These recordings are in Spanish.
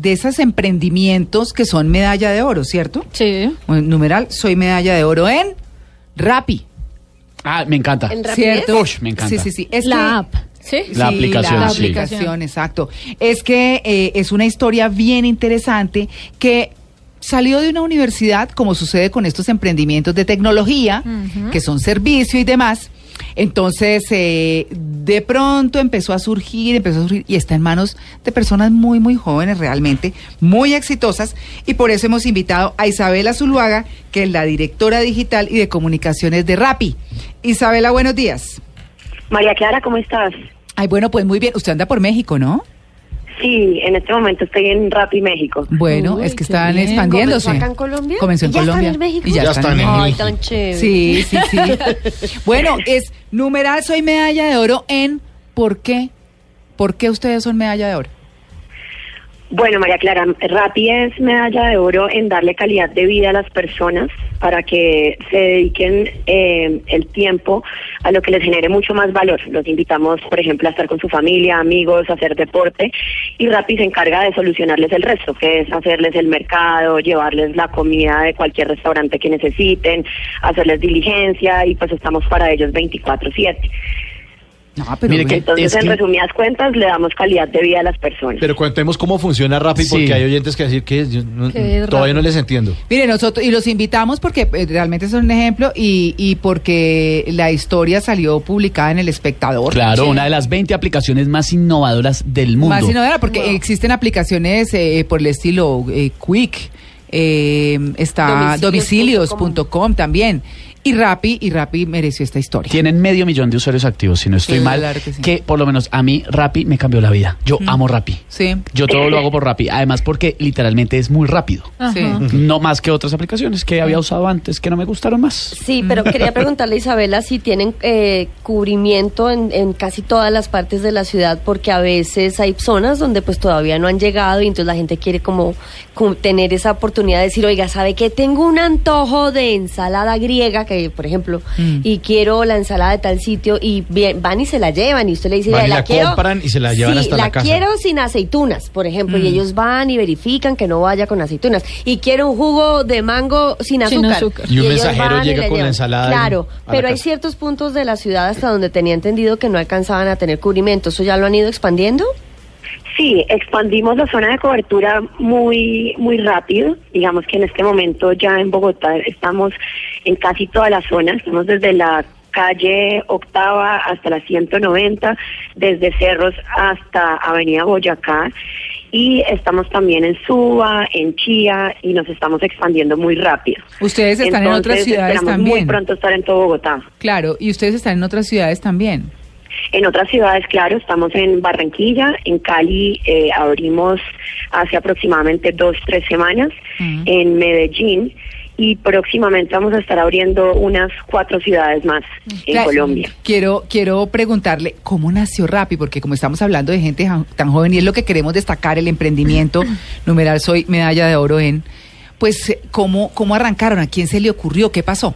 de esos emprendimientos que son medalla de oro, ¿cierto? Sí. Bueno, numeral, soy medalla de oro en Rappi. Ah, me encanta. ¿En? ¿Cierto? Me encanta. Sí, sí, sí. Es la que- app. Sí. La Sí, aplicación, La, sí. aplicación, exacto. Es que eh, es una historia bien interesante que salió de una universidad, como sucede con estos emprendimientos de tecnología, que son servicio y demás. Entonces, eh, de pronto empezó a surgir, empezó a surgir y está en manos de personas muy, muy jóvenes realmente, muy exitosas. Y por eso hemos invitado a Isabela Zuluaga, que es la directora digital y de comunicaciones de Rappi. Isabela, buenos días. María Clara, ¿cómo estás? Ay, bueno, pues muy bien. Usted anda por México, ¿no? Sí, en este momento estoy en Rappi, México. Bueno, Uy, es que están bien. expandiéndose. ¿Comenzó acá en Colombia? Comenzó en ¿Y ya están en México? Y ya, Ya están están en en México. Ay, México. tan chévere. Sí, sí, sí. bueno, es numeral soy medalla de oro en ¿por qué? ¿Por qué ustedes son medalla de oro? Bueno, María Clara, Rappi es medalla de oro en darle calidad de vida a las personas para que se dediquen eh, el tiempo a lo que les genere mucho más valor. Los invitamos, por ejemplo, a estar con su familia, amigos, a hacer deporte y Rappi se encarga de solucionarles el resto, que es hacerles el mercado, llevarles la comida de cualquier restaurante que necesiten, hacerles diligencia y pues estamos para ellos 24/7. No, pero Mire que- Entonces, Es en que- resumidas cuentas, le damos calidad de vida a las personas. Pero contemos cómo funciona Rappi, Sí. porque hay oyentes que decir que yo no- ¿Qué es todavía no les entiendo. Mire, nosotros, y los invitamos porque eh, realmente son un ejemplo y, y porque la historia salió publicada en El Espectador. Claro, una de las 20 aplicaciones más innovadoras del mundo. Más innovadora, porque existen aplicaciones eh, por el estilo eh, Quick, eh, está Domicilios domicilios.com también. Y Rappi, y Rappi mereció esta historia. Tienen medio millón de usuarios activos, si no estoy Claro mal. que sí. Que por lo menos a mí Rappi me cambió la vida. Yo amo Rappi. Sí. Yo todo lo hago por Rappi. Además porque literalmente es muy rápido. Ajá. Sí. No más que otras aplicaciones que había usado antes que no me gustaron más. Sí, pero quería preguntarle a Isabela si tienen eh, cubrimiento en, en casi todas las partes de la ciudad, porque a veces hay zonas donde pues todavía no han llegado y entonces la gente quiere como, como tener esa oportunidad de decir, oiga, ¿sabe qué? Tengo un antojo de ensalada griega, que por ejemplo, Mm. y quiero la ensalada de tal sitio y bien- van y se la llevan y usted le dice, Van y la, la quiero, compran y se la llevan Sí, hasta la casa. quiero sin aceitunas, por ejemplo, y Mm. ellos van y verifican que no vaya con aceitunas. Y quiero un jugo de mango sin Sin azúcar. Y un mensajero llega le con la ensalada Claro, la pero hay ciertos puntos de la ciudad hasta donde tenía entendido que no alcanzaban a tener cubrimiento. ¿Eso ya lo han ido expandiendo? Sí, expandimos la zona de cobertura muy muy rápido. Digamos que en este momento ya en Bogotá estamos en casi toda la zona. Estamos desde la calle Octava hasta la 190, desde Cerros hasta Avenida Boyacá. Y estamos también en Suba, en Chía, y nos estamos expandiendo muy rápido. Ustedes están en otras ciudades esperamos también. muy pronto estar en todo Bogotá. Claro, y ustedes están en otras ciudades también. En otras ciudades, claro, estamos en Barranquilla, en Cali eh, abrimos hace aproximadamente dos, tres semanas, Mm. en Medellín y próximamente vamos a estar abriendo unas cuatro ciudades más en Claro, Colombia. Quiero, quiero preguntarle cómo nació Rappi, porque como estamos hablando de gente tan joven y es lo que queremos destacar, el emprendimiento, numeral soy medalla de oro en, pues, ¿cómo, cómo arrancaron? ¿A quién se le ocurrió? ¿Qué pasó?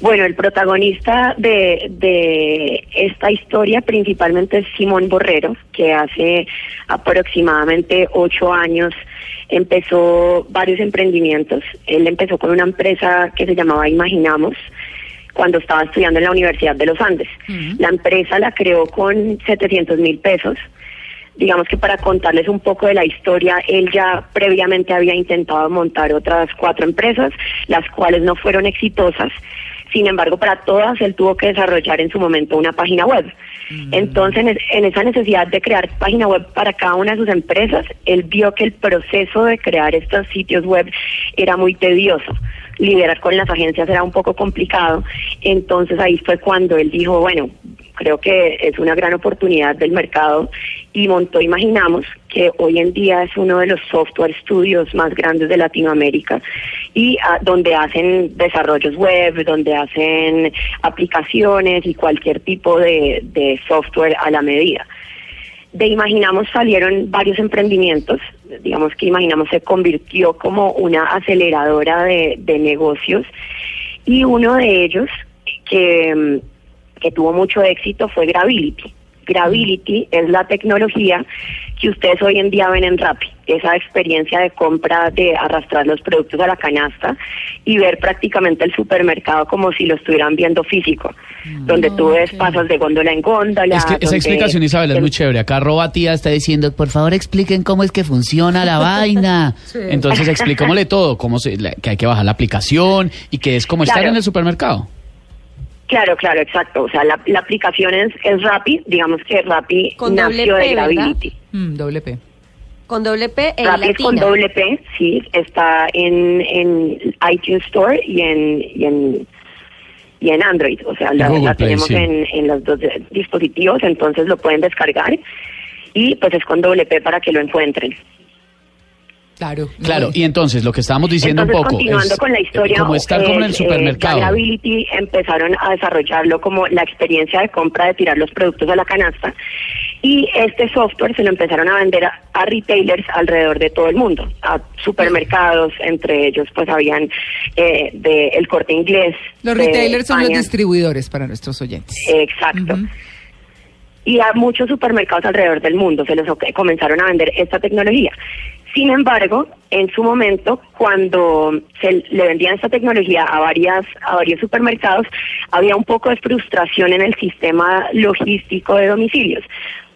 Bueno, el protagonista de, de esta historia principalmente es Simón Borrero, que hace aproximadamente ocho años empezó varios emprendimientos. Él empezó con una empresa que se llamaba Imaginamos cuando estaba estudiando en la Universidad de los Andes. La empresa la creó con 700 mil pesos. Digamos que para contarles un poco de la historia, él ya previamente había intentado montar otras cuatro empresas, las cuales no fueron exitosas. Sin embargo, para todas él tuvo que desarrollar en su momento una página web. Entonces, en, en esa necesidad de crear página web para cada una de sus empresas, él vio que el proceso de crear estos sitios web era muy tedioso. Liderar con las agencias era un poco complicado. Entonces ahí fue cuando él dijo, bueno, creo que es una gran oportunidad del mercado y montó Imaginamos, que hoy en día es uno de los software studios más grandes de Latinoamérica y ah, donde hacen desarrollos web, donde hacen aplicaciones y cualquier tipo de, software a la medida. De Imaginamos salieron varios emprendimientos, digamos que Imaginamos se convirtió como una aceleradora de, de negocios y uno de ellos que, mm, que tuvo mucho éxito fue Gravity. Gravity es la tecnología que ustedes hoy en día ven en Rappi. esa experiencia de compra de arrastrar los productos a la canasta y ver prácticamente el supermercado como si lo estuvieran viendo físico, donde tú ves pasas de góndola en góndola. Es que esa explicación, Isabel, es el- muy chévere. Acá Roba Tía está diciendo, por favor, expliquen cómo es que funciona la vaina. Entonces, explicémosle todo, cómo se, la- que hay que bajar la aplicación y que es como estar en el supermercado. Claro, claro, exacto. O sea, la, la aplicación es, es Rappi, digamos que Rappi Con doble nació P, de. Gravity. Mm, doble P. Con doble P e Rappi es con doble P, sí, está en, en iTunes Store y en, y en y en Android, o sea, la, la Play, tenemos sí. en, en los dos eh, dispositivos, entonces lo pueden descargar y pues es con doble P para que lo encuentren. Claro. Claro, y entonces lo que estábamos diciendo Entonces, un poco continuando es con la historia, como estar como en el eh, supermercado. ya Gravity empezaron a desarrollarlo como la experiencia de compra de tirar los productos a la canasta y este software se lo empezaron a vender a, a retailers alrededor de todo el mundo, a supermercados, entre ellos pues habían eh, de el Corte Inglés. Los retailers son los distribuidores para nuestros oyentes. Exacto. Y a muchos supermercados alrededor del mundo se les o- comenzaron a vender esta tecnología. Sin embargo, en su momento, cuando se le vendían esta tecnología a varias a varios supermercados, había un poco de frustración en el sistema logístico de domicilios.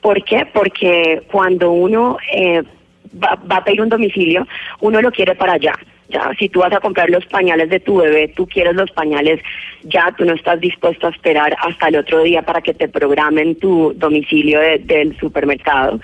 ¿Por qué? Porque cuando uno eh, va, a pedir un domicilio, uno lo quiere para allá. Ya, si tú vas a comprar los pañales de tu bebé, tú quieres los pañales ya, tú no estás dispuesto a esperar hasta el otro día para que te programen tu domicilio de- del supermercado.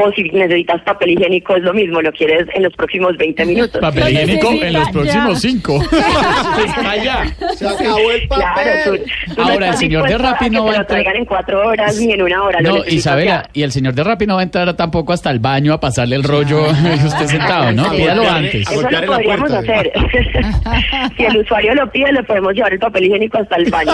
O si necesitas papel higiénico, es lo mismo, lo quieres en los próximos 20 minutos. Papel Lo higiénico en los próximos cinco. Está allá. Se acabó el Claro, tú, papel. tú Ahora, el señor de Rappi no va a lo entrar- traigan en cuatro horas ni en una hora. lo No, Isabela, y el señor de Rappi no va a entrar tampoco hasta el baño a pasarle el rollo y usted sentado, ¿no? Pídalo antes. Eso lo podríamos puerta. hacer. si el usuario lo pide, le podemos llevar el papel higiénico hasta el baño.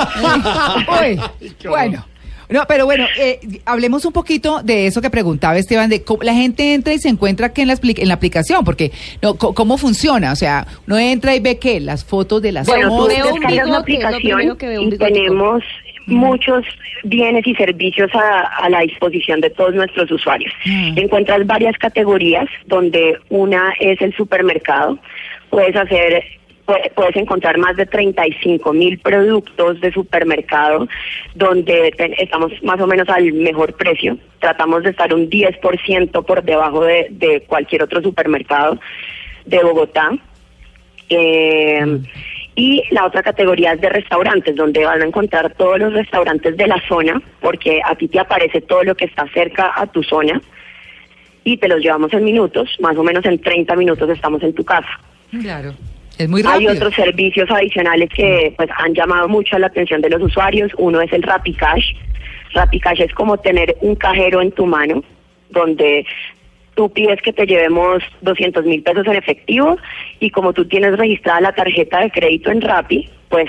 Uy, bueno. No, pero bueno, eh, hablemos un poquito de eso que preguntaba Esteban, de cómo la gente entra y se encuentra que en la, en la aplicación, porque no, co- ¿cómo funciona? O sea, uno entra y ve que las fotos de las Bueno, tú descargas la aplicación que y tenemos muchos bienes y servicios a, a la disposición de todos nuestros usuarios. Mm. Encuentras varias categorías donde una es el supermercado. Puedes hacer Puedes encontrar más de 35 mil productos de supermercado donde estamos más o menos al mejor precio. Tratamos de estar un 10% por debajo de, de cualquier otro supermercado de Bogotá. Eh, y la otra categoría es de restaurantes, donde van a encontrar todos los restaurantes de la zona, porque a ti te aparece todo lo que está cerca a tu zona y te los llevamos en minutos, más o menos en 30 minutos estamos en tu casa. Claro. Es muy Hay rápido. otros servicios adicionales que pues han llamado mucho la atención de los usuarios. Uno es el RappiCash. RappiCash es como tener un cajero en tu mano, donde tú pides que te llevemos 200 mil pesos en efectivo y como tú tienes registrada la tarjeta de crédito en Rappi, pues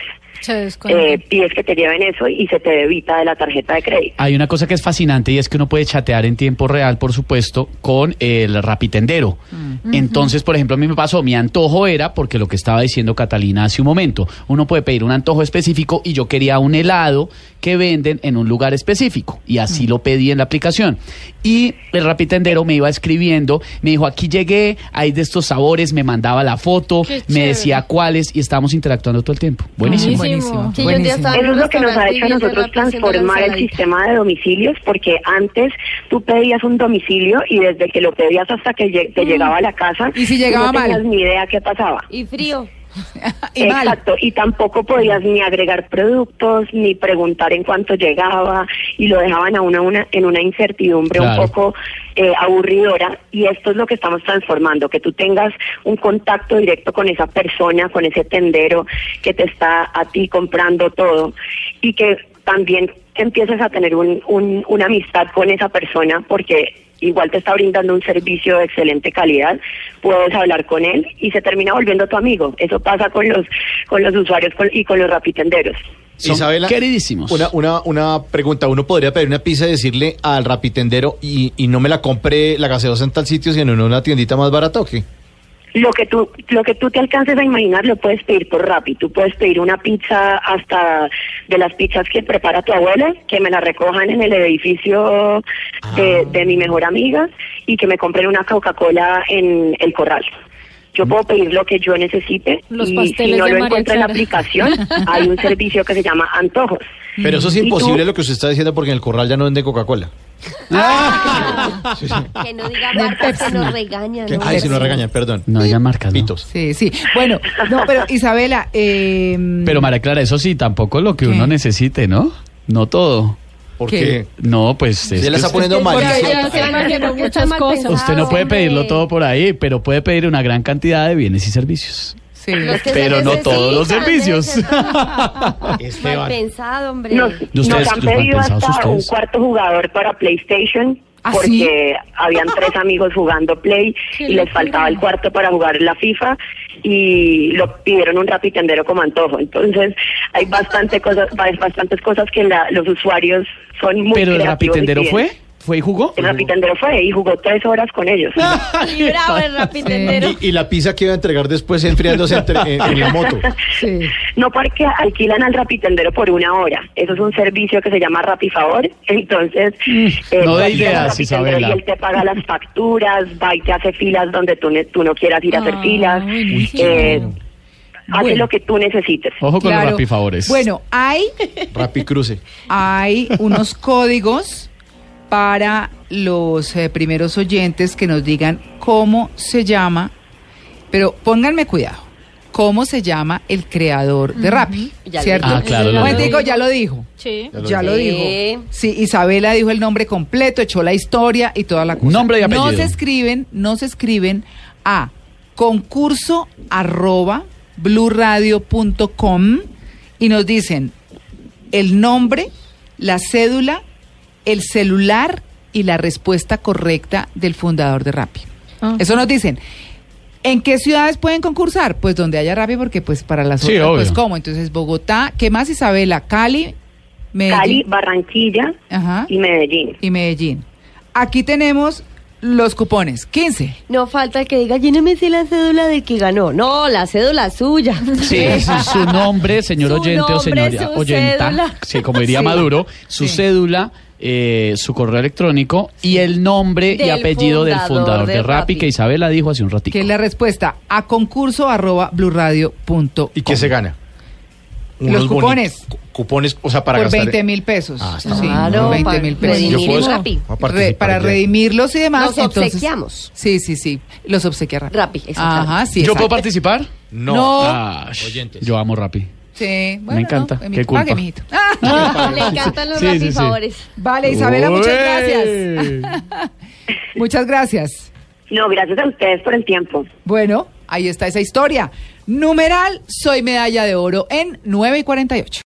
eh, pides que te lleven eso y se te debita de la tarjeta de crédito. Hay una cosa que es fascinante y es que uno puede chatear en tiempo real, por supuesto, con el rapitendero. Entonces, por ejemplo, a mí me pasó, mi antojo era, porque lo que estaba diciendo Catalina hace un momento, uno puede pedir un antojo específico y yo quería un helado que venden en un lugar específico y así lo pedí en la aplicación. Y el rapitendero me iba escribiendo, me dijo, aquí llegué, hay de estos sabores, me mandaba la foto, Qué me decía cuáles y estábamos interactuando todo el tiempo. Buenísimo. Buenísimo. Sí, buenísimo. Eso es lo que nos ha hecho a nosotros transformar el sistema de domicilios, porque antes tú pedías un domicilio y desde que lo pedías hasta que te llegaba la casa, ¿Y si llegaba no mal? tenías ni idea qué pasaba. Y frío. y mal. Exacto, y tampoco podías ni agregar productos, ni preguntar en cuánto llegaba, y lo dejaban a una, una en una incertidumbre Claro. un poco eh, aburridora, y esto es lo que estamos transformando, que tú tengas un contacto directo con esa persona, con ese tendero que te está a ti comprando todo, y que también empieces a tener un, un- una amistad con esa persona, porque igual te está brindando un servicio de excelente calidad, puedes hablar con él y se termina volviendo tu amigo. Eso pasa con los con los usuarios con- y con los rapitenderos. Son Isabela, queridísimos. Una, una, una pregunta. Uno podría pedir una pizza y decirle al rapitendero y, y no me la compre la gaseosa en tal sitio, sino en una tiendita más barata o qué? Lo que tú lo que tú te alcances a imaginar lo puedes pedir por Rappi. Tú puedes pedir una pizza hasta de las pizzas que prepara tu abuela, que me la recojan en el edificio de, de mi mejor amiga y que me compren una Coca-Cola en el corral. Yo puedo pedir lo que yo necesite Los y si no lo encuentro en la aplicación, hay un servicio que se llama Antojos. Pero eso es imposible lo que usted está diciendo porque en el corral ya no vende Coca-Cola. Que no diga marcas que nos regañan. Ay, si nos regañan, perdón. No digan marcas, ¿no? Pitos. Sí, sí. Bueno, no, pero Isabela, eh, Pero María Clara, eso sí, tampoco lo que ¿Qué? uno necesite, ¿no? No todo. ¿Por ¿Qué? No, pues Se es está poniendo mal. Usted no puede pedirlo todo por ahí, pero puede pedir una gran cantidad de bienes y servicios. sí. Pero no todos los servicios. Esteban. Mal pensado, hombre. Nos, ¿Y ustedes, nos han pedido hasta un cuarto jugador para PlayStation ¿Ah, porque sí? habían tres amigos jugando Play y les faltaba el cuarto para jugar la FIFA y lo pidieron un rapitendero como antojo. Entonces hay bastante cosas, hay bastantes cosas que la- los usuarios son muy Pero el rapitendero fue, fue y jugó. El rapitendero fue y jugó tres horas con ellos. Y bravo el rapitendero. Y, y la pizza que iba a entregar después enfriándose entre- en, en la moto. sí. No porque alquilan al rapitendero por una hora. Eso es un servicio que se llama Rapifavor. Entonces, eh, no de ideas, Isabela. Y él te paga las facturas, va y te hace filas donde tú, ne- tú no quieras ir a hacer Ah, filas. Eh, hace Bueno. lo que tú necesites. Ojo con Claro. los rapifavores. Bueno, hay, Rappi Cruce. hay unos códigos para los eh, primeros oyentes que nos digan cómo se llama, pero pónganme cuidado, cómo se llama el creador de Rappi, Ya lo ¿cierto? Ah, claro, lo dijo. ya lo dijo. Sí. Ya lo Ya lo dijo. Sí, Isabela dijo el nombre completo, echó la historia y toda la cosa. Nombre y No apellido. se escriben, no se escriben a concurso arroba bluradio.com y nos dicen el nombre, la cédula, el celular y la respuesta correcta del fundador de Rappi. Ah. Eso nos dicen. ¿En qué ciudades pueden concursar? Pues donde haya Rappi, porque pues para las Sí, otras, pues cómo. Entonces Bogotá, ¿qué más Isabela? Cali, Medellín. Cali, Barranquilla Ajá. y Medellín. y Medellín. Aquí tenemos los cupones, 15. No falta el que diga, lléneme si la cédula del que ganó. No, la cédula suya. Sí, es su nombre, señor Su oyente o nombre, señora su oyenta, cédula. sí, como diría Sí. Maduro, su Sí. cédula, eh, su correo electrónico y el nombre y Del apellido del fundador fundador de de Rappi Rappi. que Isabela dijo hace un ratito. Que es la respuesta a concurso arroba blurradio.com. ¿Y qué se gana? Los cupones. cu- Cupones, o sea, para Por gastar. 20 mil pesos. Ah, está sí. Claro, 20 para mil pesos. Yo puedo- Rappi. Re- para redimirlos y demás. Los entonces- obsequiamos. Sí, sí, sí. Los obsequia Rappi. Rappi. Ajá, sí. ¿Yo exacto. puedo participar? No. No. Ah, Oyentes. Yo amo Rappi. Sí, bueno, Me encanta. no, Qué culpa. pague, mijito. Ah, Le encantan los Sí, sí, favores. Vale, Isabela, muchas gracias. Muchas gracias. No, gracias a ustedes por el tiempo. Bueno, ahí está esa historia. Numeral, soy medalla de oro en 9 y 48.